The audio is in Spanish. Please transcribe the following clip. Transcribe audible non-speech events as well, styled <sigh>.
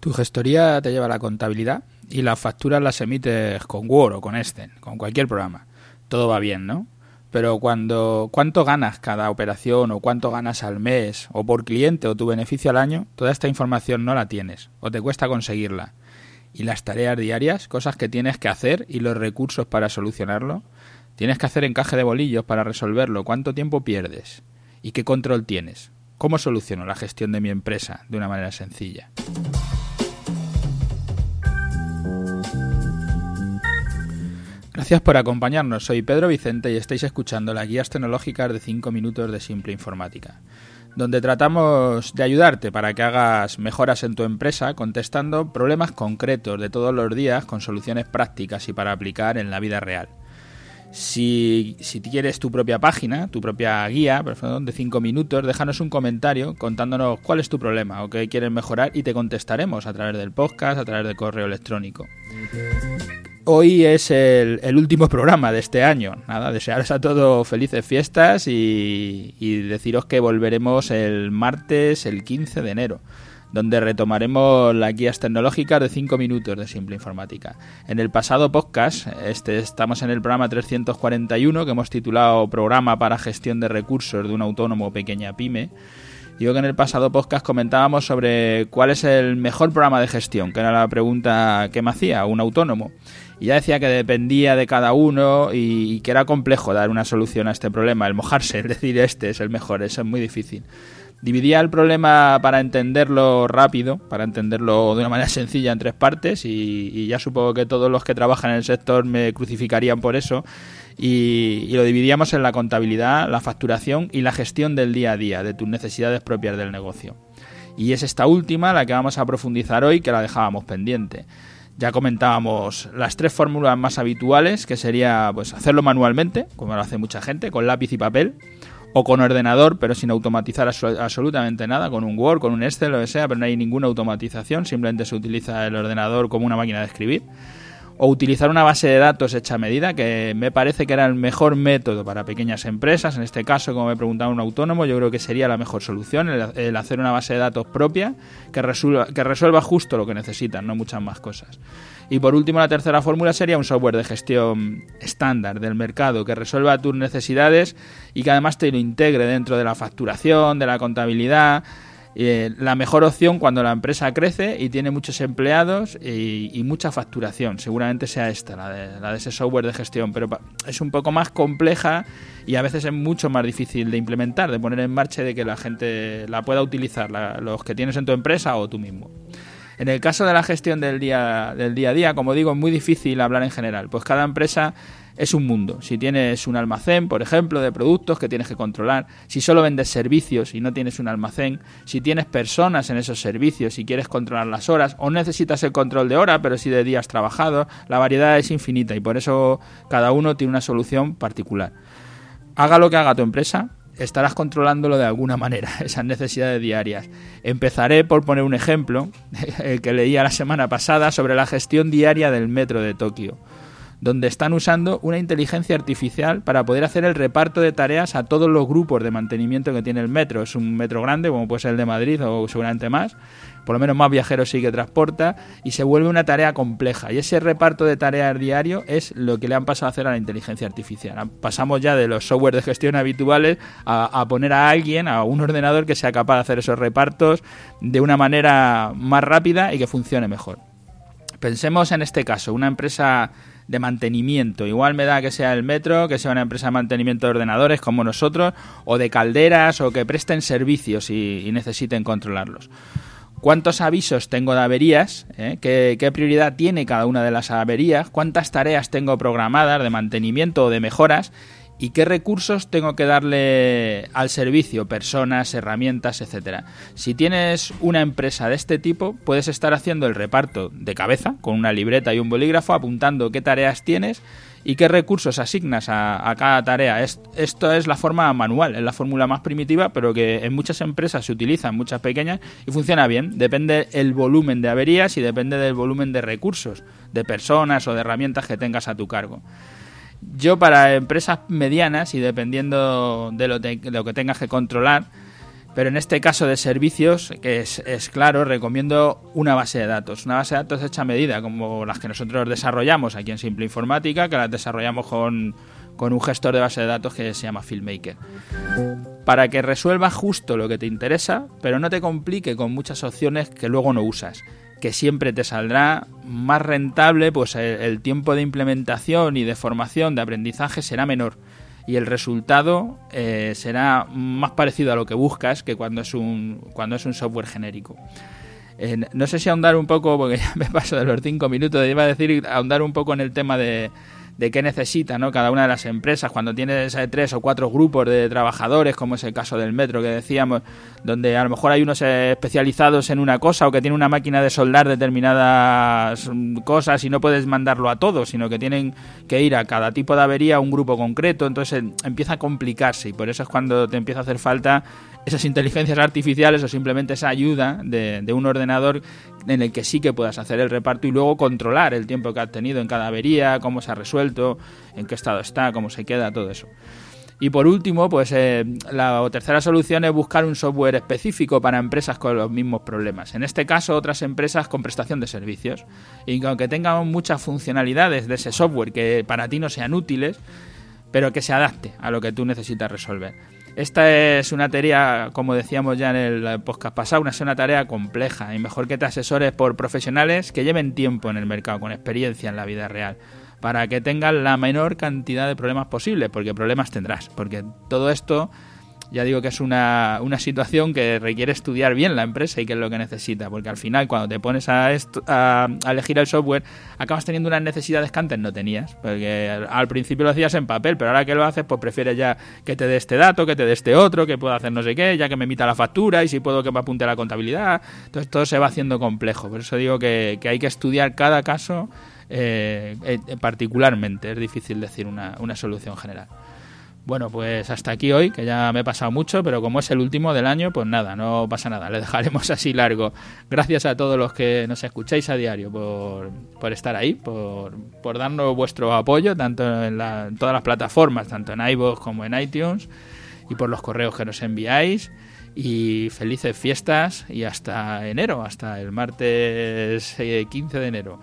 Tu gestoría te lleva la contabilidad y las facturas las emites con Word o con Excel, con cualquier programa. Todo va bien, ¿no? Pero cuando cuánto ganas cada operación o cuánto ganas al mes o por cliente o tu beneficio al año, toda esta información no la tienes o te cuesta conseguirla. Y las tareas diarias, cosas que tienes que hacer y los recursos para solucionarlo, tienes que hacer encaje de bolillos para resolverlo, cuánto tiempo pierdes y qué control tienes. ¿Cómo soluciono la gestión de mi empresa de una manera sencilla? Gracias por acompañarnos. Soy Pedro Vicente y estáis escuchando las guías tecnológicas de 5 minutos de Simple Informática, donde tratamos de ayudarte para que hagas mejoras en tu empresa contestando problemas concretos de todos los días con soluciones prácticas y para aplicar en la vida real. Si, si quieres tu propia página, tu propia guía, de 5 minutos, déjanos un comentario contándonos cuál es tu problema o qué quieres mejorar y te contestaremos a través del podcast, a través del correo electrónico. Hoy es el, último <laughs> programa de este año. Nada, desearos a todos felices fiestas y, deciros que volveremos el martes, el 15 de enero donde retomaremos las guías tecnológicas de 5 minutos de simple informática. En el pasado podcast, este, estamos en el programa 341 que hemos titulado Programa para gestión de recursos de un autónomo pequeña pyme. Digo que en el pasado podcast comentábamos sobre cuál es el mejor programa de gestión, que era la pregunta que me hacía un autónomo. Y ya decía que dependía de cada uno y, que era complejo dar una solución a este problema, el mojarse, <laughs> el decir este es el mejor, eso es muy difícil. Dividía el problema para entenderlo rápido, para entenderlo de una manera sencilla en tres partes y, ya supongo que todos los que trabajan en el sector me crucificarían por eso. Y, y, lo dividíamos en la contabilidad, la facturación y la gestión del día a día, de tus necesidades propias del negocio. Y es esta última la que vamos a profundizar hoy, que la dejábamos pendiente. Ya comentábamos las tres fórmulas más habituales, que sería pues hacerlo manualmente, como lo hace mucha gente, con lápiz y papel, o con ordenador, pero sin automatizar absolutamente nada, con un Word, con un Excel, lo que sea, pero no hay ninguna automatización, simplemente se utiliza el ordenador como una máquina de escribir o utilizar una base de datos hecha a medida, que me parece que era el mejor método para pequeñas empresas. En este caso, como me preguntaba un autónomo, yo creo que sería la mejor solución, el, hacer una base de datos propia que resuelva, que resuelva justo lo que necesitan, no muchas más cosas. Y por último, la tercera fórmula sería un software de gestión estándar del mercado que resuelva tus necesidades y que además te lo integre dentro de la facturación, de la contabilidad eh, la mejor opción cuando la empresa crece y tiene muchos empleados y, mucha facturación. Seguramente sea esta, la de, la de, ese software de gestión, pero es un poco más compleja y a veces es mucho más difícil de implementar, de poner en marcha de que la gente la pueda utilizar, los que tienes en tu empresa o tú mismo. En el caso de la gestión del día, del día a día, como digo, es muy difícil hablar en general, pues cada empresa es un mundo. Si tienes un almacén, por ejemplo, de productos que tienes que controlar, si solo vendes servicios y no tienes un almacén, si tienes personas en esos servicios y quieres controlar las horas, o necesitas el control de hora, pero sí de días trabajados, la variedad es infinita y por eso cada uno tiene una solución particular. Haga lo que haga tu empresa, estarás controlándolo de alguna manera, <laughs> esas necesidades diarias. Empezaré por poner un ejemplo, <laughs> el que leía la semana pasada, sobre la gestión diaria del metro de Tokio donde están usando una inteligencia artificial para poder hacer el reparto de tareas a todos los grupos de mantenimiento que tiene el metro. Es un metro grande, como puede ser el de Madrid o seguramente más, por lo menos más viajeros sí que transporta, y se vuelve una tarea compleja. Y ese reparto de tareas diario es lo que le han pasado a hacer a la inteligencia artificial. Pasamos ya de los software de gestión habituales a, a poner a alguien, a un ordenador que sea capaz de hacer esos repartos de una manera más rápida y que funcione mejor. Pensemos en este caso, una empresa de mantenimiento. Igual me da que sea el metro, que sea una empresa de mantenimiento de ordenadores como nosotros, o de calderas, o que presten servicios y, necesiten controlarlos. ¿Cuántos avisos tengo de averías? ¿Eh? ¿Qué, ¿Qué, prioridad tiene cada una de las averías? ¿Cuántas tareas tengo programadas de mantenimiento o de mejoras? Y qué recursos tengo que darle al servicio, personas, herramientas, etcétera. Si tienes una empresa de este tipo, puedes estar haciendo el reparto de cabeza con una libreta y un bolígrafo apuntando qué tareas tienes y qué recursos asignas a, cada tarea. esto es la forma manual, es la fórmula más primitiva, pero que en muchas empresas se utiliza, en muchas pequeñas, y funciona bien. Depende el volumen de averías y depende del volumen de recursos, de personas o de herramientas que tengas a tu cargo. Yo para empresas medianas y dependiendo de lo, que tengas que controlar, Pero en este caso de servicios, que es, claro, recomiendo una base de datos. Una base de datos hecha a medida, como las que nosotros desarrollamos aquí en Simple Informática, que las desarrollamos con, con un gestor de base de datos que se llama FilmMaker. Para que resuelva justo lo que te interesa, pero no te complique con muchas opciones que luego no usas que siempre te saldrá más rentable, pues el, tiempo de implementación y de formación, de aprendizaje será menor y el resultado eh, será más parecido a lo que buscas que cuando es un, cuando es un software genérico. Eh, no sé si ahondar un poco, porque <laughs> ya me paso de los cinco minutos, iba a decir ahondar un poco en el tema de, de qué necesita ¿no? cada una de las empresas. Cuando tienes tres o cuatro grupos de trabajadores, como es el caso del metro que decíamos, donde a lo mejor hay unos especializados en una cosa o que tienen una máquina de soldar determinadas cosas y no puedes mandarlo a todos, sino que tienen que ir a cada tipo de avería a un grupo concreto, entonces empieza a complicarse y por eso es cuando te empieza a hacer falta esas inteligencias artificiales o simplemente esa ayuda de, un ordenador en el que sí que puedas hacer el reparto y luego controlar el tiempo que has tenido en cada avería, cómo se ha resuelto, en qué estado está, cómo se queda, todo eso. Y por último, pues eh, la tercera solución es buscar un software específico para empresas con los mismos problemas. En este caso, otras empresas con prestación de servicios. Y aunque tengan muchas funcionalidades de ese software que para ti no sean útiles, pero que se adapte a lo que tú necesitas resolver. Esta es una tarea, como decíamos ya en el podcast pasado, una, es una tarea compleja y mejor que te asesores por profesionales que lleven tiempo en el mercado, con experiencia en la vida real, para que tengan la menor cantidad de problemas posible, porque problemas tendrás, porque todo esto ya digo que es una, una, situación que requiere estudiar bien la empresa y qué es lo que necesita, porque al final cuando te pones a, a, elegir el software acabas teniendo unas necesidades que antes no tenías, porque al principio lo hacías en papel, pero ahora que lo haces pues prefieres ya que te dé este dato, que te dé este otro, que pueda hacer no sé qué, ya que me emita la factura y si puedo que me apunte la contabilidad, entonces todo se va haciendo complejo, por eso digo que, hay que estudiar cada caso eh, eh particularmente, es difícil decir una, una solución general. Bueno, pues hasta aquí hoy, que ya me he pasado mucho, pero como es el último del año, pues nada, no pasa nada, le dejaremos <laughs> así largo. Gracias a todos los que nos escucháis a diario por, por estar ahí, por, por, darnos vuestro apoyo, tanto en, todas las plataformas, tanto en iVoox como en iTunes, y por los correos que nos enviáis. Y felices fiestas y hasta enero, hasta el martes 15 eh, de enero.